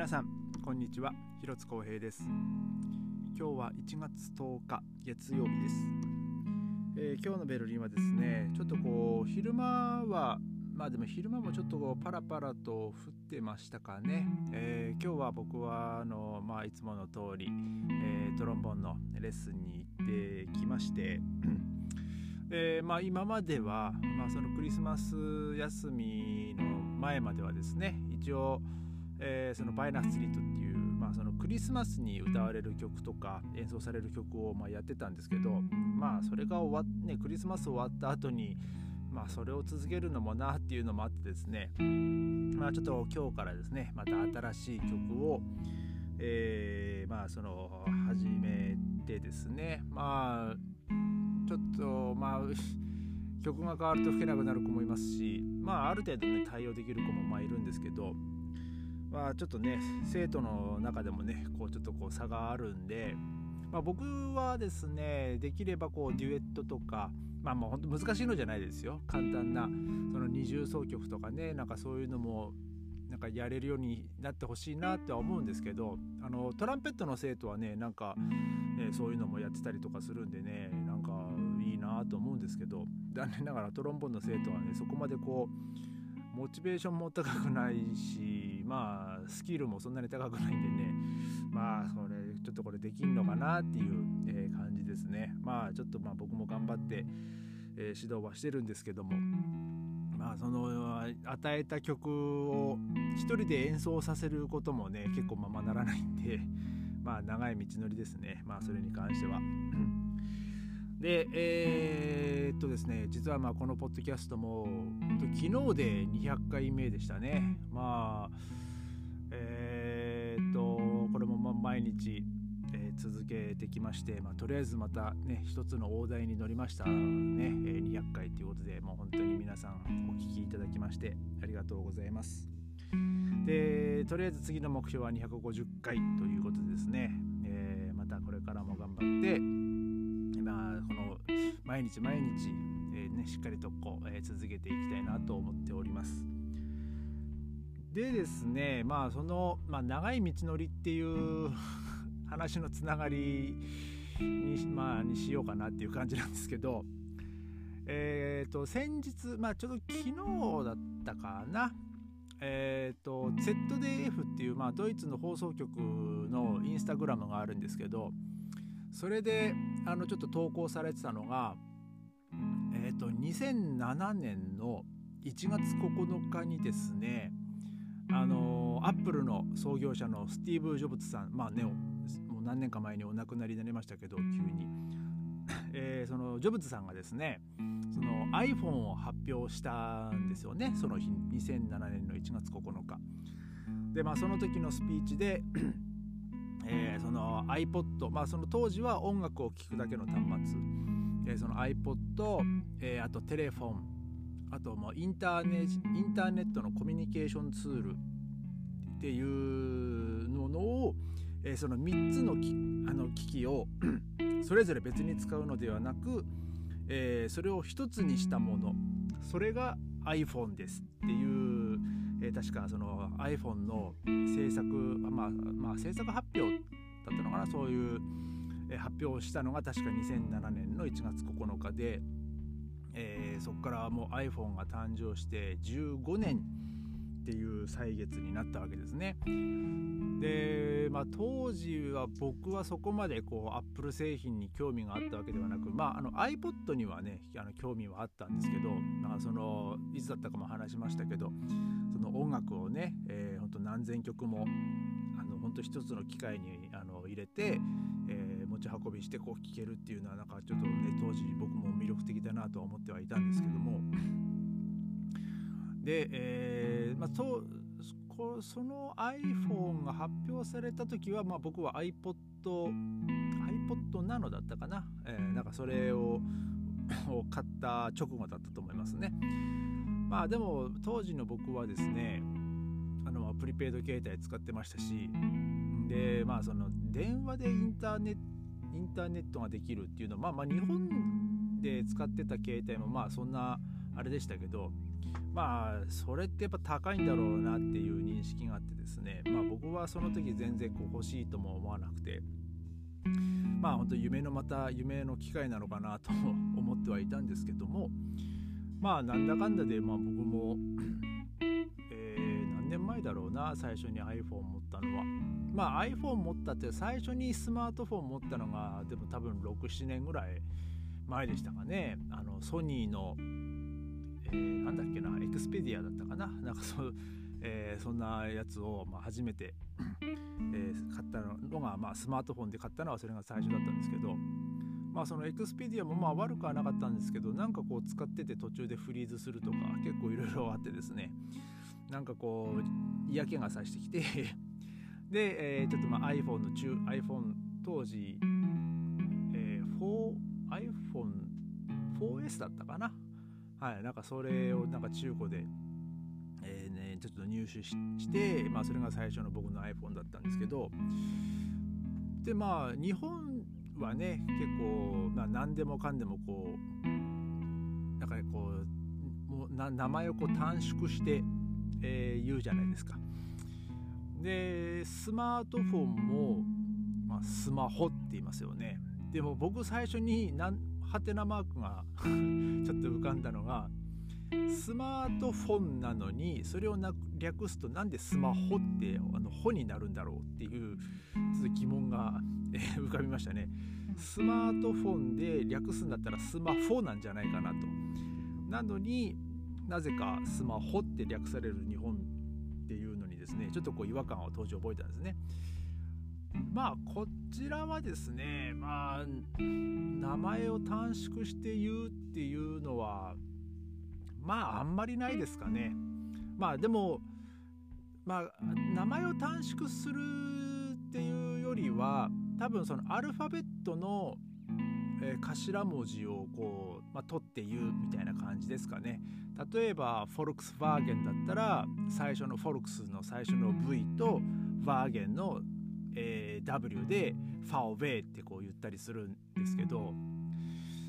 皆さんこんにちは。広津光平です。今日は1月10日月曜日です、えー、今日のベルリンはですねちょっとこう昼間はまあでも昼間もちょっとこうパラパラと降ってましたかね、えー、今日は僕はあの、まあ、いつもの通り、えー、トロンボンのレッスンに行ってきましてでまあ、今までは、まあ、そのクリスマス休みの前まではですね一応、えー、そのバイナスツリートっていう、まあ、そのクリスマスに歌われる曲とか演奏される曲をまやってたんですけどまあそれが終わっねクリスマス終わった後にまあそれを続けるのもなっていうのもあってですねまあちょっと今日からですねまた新しい曲をえー、まあその始めてですねまあちょっとまあ曲が変わると吹けなくなる子もいますしまあある程度ね対応できる子もまあいるんですけどまあちょっとね生徒の中でもねこうちょっとこう差があるんで、まあ、僕はですねできればこうデュエットとかまあもう本当難しいのじゃないですよ。簡単なその二重奏曲とかねなんかそういうのもなんかやれるようになってほしいなっては思うんですけどあのトランペットの生徒はねなんか、えー、そういうのもやってたりとかするんでねなんかいいなと思うんですけど残念ながらトロンボンの生徒はねそこまでこうモチベーションも高くないしスキルもそんなに高くないんでね。まあそれちょっとこれできんのかなっていう、え、感じですね。まあちょっとまあ僕も頑張って、え、指導はしてるんですけども。まあその与えた曲を一人で演奏させることもね結構ままならないんで まあ長い道のりですね。まあそれに関しては。でえー、っとですね実はまあこのポッドキャストも昨日で200回目でしたね。まあ、毎日えー、続けてきまして、まあ、とりあえずまたね一つの大台に乗りました。ね、え、200回ということでもう本当に皆さんお聴きいただきましてありがとうございます。でとりあえず次の目標は250回ということでですね、えー、またこれからも頑張ってまあこの毎日毎日、えー、ね、しっかりとこう、え続けていきたいなと思っております。でですねまあその、まあ、長い道のりっていう 話のつながりに,、まあ、にしようかなっていう感じなんですけど、えーと、先日、まあ、ちょうど昨日だったかな、えーと、ZDF っていう、まあ、ドイツの放送局のインスタグラムがあるんですけどそれであのちょっと投稿されてたのが、えーと、と2007年の1月9日にですねあのアップルの創業者のスティーブ・ジョブズさんまあネオもう何年か前にお亡くなりになりましたけど急に、えー、そのジョブズさんがですねその iPhone を発表したんですよねその日2007年の1月9日でまあその時のスピーチで えー、その iPod、まあ、その当時は音楽を聴くだけの端末、えー、その iPod、えー、あとテレフォンあともうインターネインターネットのコミュニケーションツール。っていうのを、えー、その3つのきあの機器を それぞれ別に使うのではなく、えー、それを1つにしたもの。それが iPhone ですっていう、えー、確かその iPhone の制作まあまあ制作発表だったのかな。そういう、発表をしたのが確か2007年の1月9日で、えー、そこからもう iPhone が誕生して15年っていう歳月になったわけですね。で、まあ、当時は僕はそこまでこうアップル製品に興味があったわけではなく、まあ、あの iPod にはねあの興味はあったんですけど、まあ、そのいつだったかも話しましたけどその音楽をね、えー、ほんと何千曲もあの本当一つの機械にあの入れて、ち運びしてこう聴けるっていうのはなんかちょっとね当時僕も魅力的だなとは思ってはいたんですけども。で、えーまあ、そその iPhone が発表された時は、まあ、僕は iPod iPod ナノだったかな、えー、なんかそれを を買った直後だったと思いますね。まあでも当時の僕はですねあのプリペイド携帯使ってましたしでまあその電話でインターネットインターネットができるっていうのはまあまあ日本で使ってた携帯もまあそんなあれでしたけどまあそれってやっぱ高いんだろうなっていう認識があってですねまあ僕はその時全然こう欲しいとも思わなくてまあ本当夢のまた夢の機会なのかなと思ってはいたんですけどもまあなんだかんだでまあ僕もえ、何年前だろうな最初に iPhone 持ったのは。まあ iPhone 持ったって最初にスマートフォン持ったのがでも多分67年ぐらい前でしたかね。あのソニーの、えー、なんだっけなエクスペリアだったかな。なんかそうえー、そんなやつを、まあ、初めて、えー、買ったのが、まあ、スマートフォンで買ったのはそれが最初だったんですけど、まあ、そのエクスペリアもまあ悪くはなかったんですけどなんかこう使ってて途中でフリーズするとか結構いろいろあってですね。なんかこう嫌気がさしてきてで、えー、ちょっとまあ iPhone の中 iPhone 当時、えー、iPhone4S だったかな？はいなんかそれをなんか中古でえーねちょっと入手して、まあ、それが最初の僕の iPhone だったんですけどでまあ日本はね結構、まあ、何でもかんでもこうなんかこうもうな名前をこう短縮して、えー、言うじゃないですか。でスマートフォンも、まあ、スマホって言いますよね。でも僕最初になんハテナマークが ちょっと浮かんだのがスマートフォンなのにそれを略すとなんでスマホってあのホになるんだろうっていうちょっと疑問が浮かびましたね。スマートフォンで略すんだったらスマホなんじゃないかなと。なのになぜかスマホって略される日本っていうのにですねちょっとこう違和感を当時覚えたんですね。まあこちらはですねまあ名前を短縮して言うっていうのはまああんまりないですかねまあでもまあ名前を短縮するっていうよりは多分そのアルファベットの、えー、頭文字をこう、まあ、取って言うみたいな感じですかね。例えばフォルクスワーゲンだったら最初のフォルクスの最初の V とワーゲンの、えー、W でファオベイってこう言ったりするんですけど。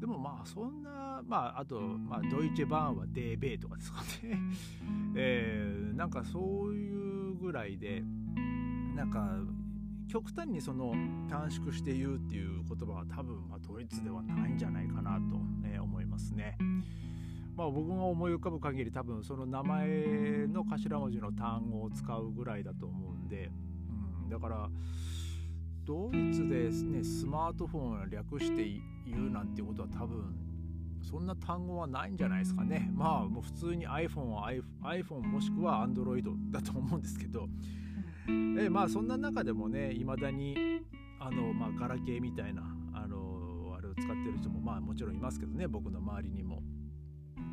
でもまあそんなまああと、まあ、ドイツバーンはデーベイとかですかね。えー、なんかそういうぐらいでなんか極端にその短縮して言うっていう言葉は多分まあドイツではないんじゃないかなと、ね、思いますね。まあ、僕が思い浮かぶ限り多分その名前の頭文字の単語を使うぐらいだと思うんで、うん、だからドイツで、ね、スマートフォンを略して言うなんていうことは多分そんな単語はないんじゃないですかね。まあもう普通に iPhone は iPhone もしくは Android だと思うんですけど、えまあそんな中でもね、いまだにあの、まあ、ガラケーみたいなあのあれを使ってる人もまあもちろんいますけどね、僕の周りにも。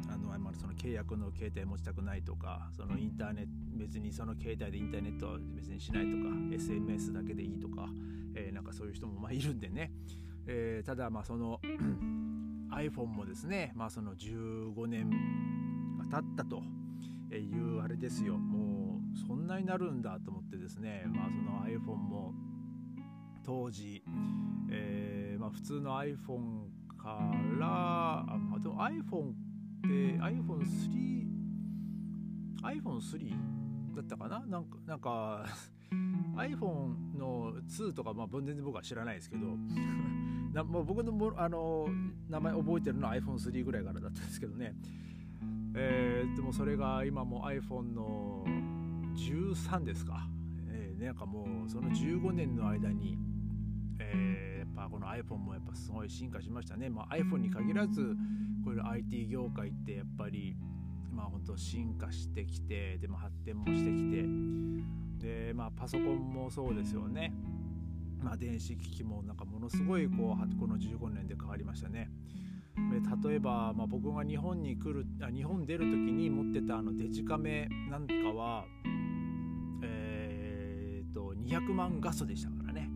あのあその契約の携帯持ちたくないとかそのインターネット別にその携帯でインターネットは別にしないとか SMS だけでいいとか、えー、なんかそういう人もまあいるんでね、えー、ただまあその iPhone もですねまあその15年が経ったというあれですよもうそんなになるんだと思ってですねまあその iPhone も当時、えー、まあ普通の iPhone からあでも iPhone って iPhone3 iPhone3 だったかな？なんかなんか iPhone の2とか、まあ、全然僕は知らないですけど な、まあ、僕のもあの名前覚えてるのは iPhone3 ぐらいからだったんですけどね、えー、でもそれが今も iPhone の13ですか、えー、なんかもうその15年の間に、えー、やっぱこの iPhone もやっぱすごい進化しましたね、まあ、iPhone に限らずこういう IT 業界ってやっぱりまあ本当進化してきてでも発展もしてきてでまあパソコンもそうですよね。まあ電子機器もなんかものすごいこうこの15年で変わりましたね。例えば、まあ、僕が日本に来るあ日本出る時に持ってたあのデジカメなんかはえー、と200万画素でしたからね。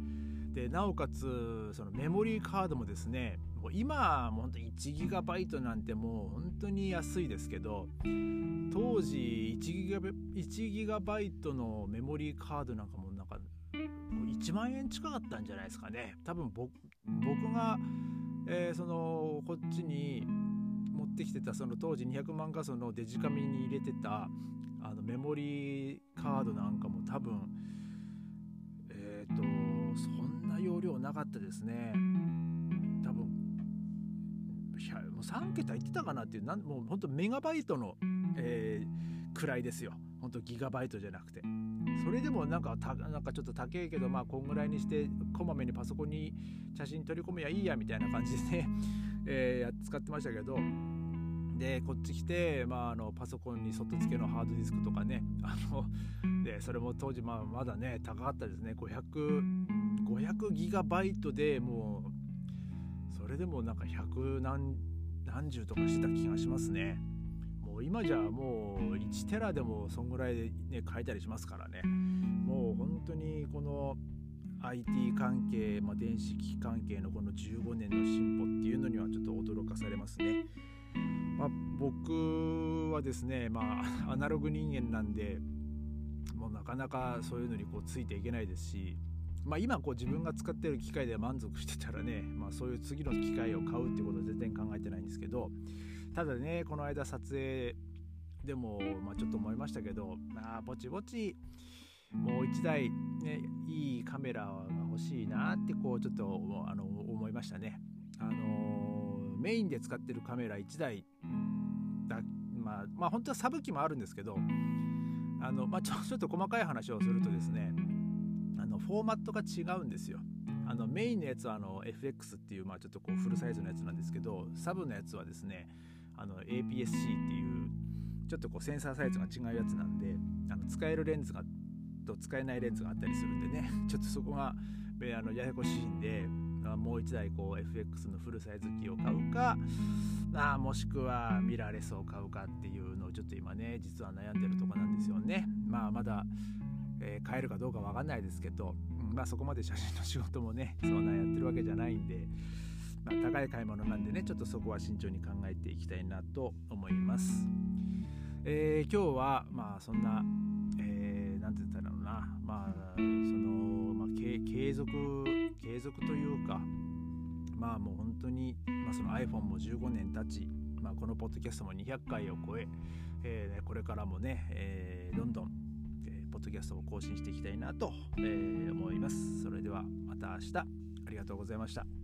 でなおかつそのメモリーカードもですねもう今もうほんと1ギガバイトなんてもう本当に安いですけど当時1ギガバイトのメモリーカードなんかもなんか1万円近かったんじゃないですかね。多分僕が、えー、そのこっちに、持ってきてたその当時200万画素のデジカメに入れてたあのメモリーカードなんかも多分えっ、ー、とそんな容量なかったですね。多分もう3桁いってたかなっていうなんもうほんとメガバイトの、えー、くらいですよ。ほんとギガバイトじゃなくて。それでもなんかたなんかちょっと高えけどまあこんぐらいにしてこまめにパソコンに写真取り込めばいいやみたいな感じでね、えー、使ってましたけどでこっち来て、まあ、あのパソコンに外付けのハードディスクとかね あのでそれも当時、まあ、まだね高かったですね。500 500ギガバイトでもうそれでもなんか100何何十とかしてた気がしますね。もう今じゃもう1テラでもそんぐらいでね書いたりしますからね。もう本当にこの IT 関係、まあ、電子機器関係のこの15年の進歩っていうのにはちょっと驚かされますね。まあ、僕はですね、まあ、アナログ人間なんでもうなかなかそういうのにこうついていけないですし、まあ、今こう自分が使ってる機械で満足してたらね、まあ、そういう次の機械を買うってことは全然考えてないんですけどただねこの間撮影でも、まあ、ちょっと思いましたけど、まあ、ぼちぼちもう1台、ね、いいカメラが欲しいなってこうちょっとあの思いましたね。メインで使ってるカメラ1台だ、まあ、まあ本当はサブ機もあるんですけどあの、まあ、ちょ ちょっと細かい話をするとですねあのフォーマットが違うんですよ。あのメインのやつはあの FX っていう、まあ、ちょっとこうフルサイズのやつなんですけどサブのやつはですねあの APS-C っていうちょっとこうセンサーサイズが違うやつなんであの使えるレンズがと使えないレンズがあったりするんでね ちょっとそこがあのややこしいんでもう1台こう FX のフルサイズ機を買うかあもしくはミラーレスを買うかっていうのをちょっと今ね実は悩んでるとこなんですよね。まあまだ、えー、買えるかどうかわかんないですけど、うん、まあそこまで写真の仕事もねそんなやってるわけじゃないんで、まあ、高い買い物なんでねちょっとそこは慎重に考えていきたいなと思います、えー、今日はまあそんなまあその、まあ、継続継続というかまあもう本当に、まあ、その iPhone も15年経ち、まあ、このポッドキャストも200回を超ええー、これからもね、えー、どんどん、えー、ポッドキャストを更新していきたいなと、えー、思います。それではまた明日ありがとうございました。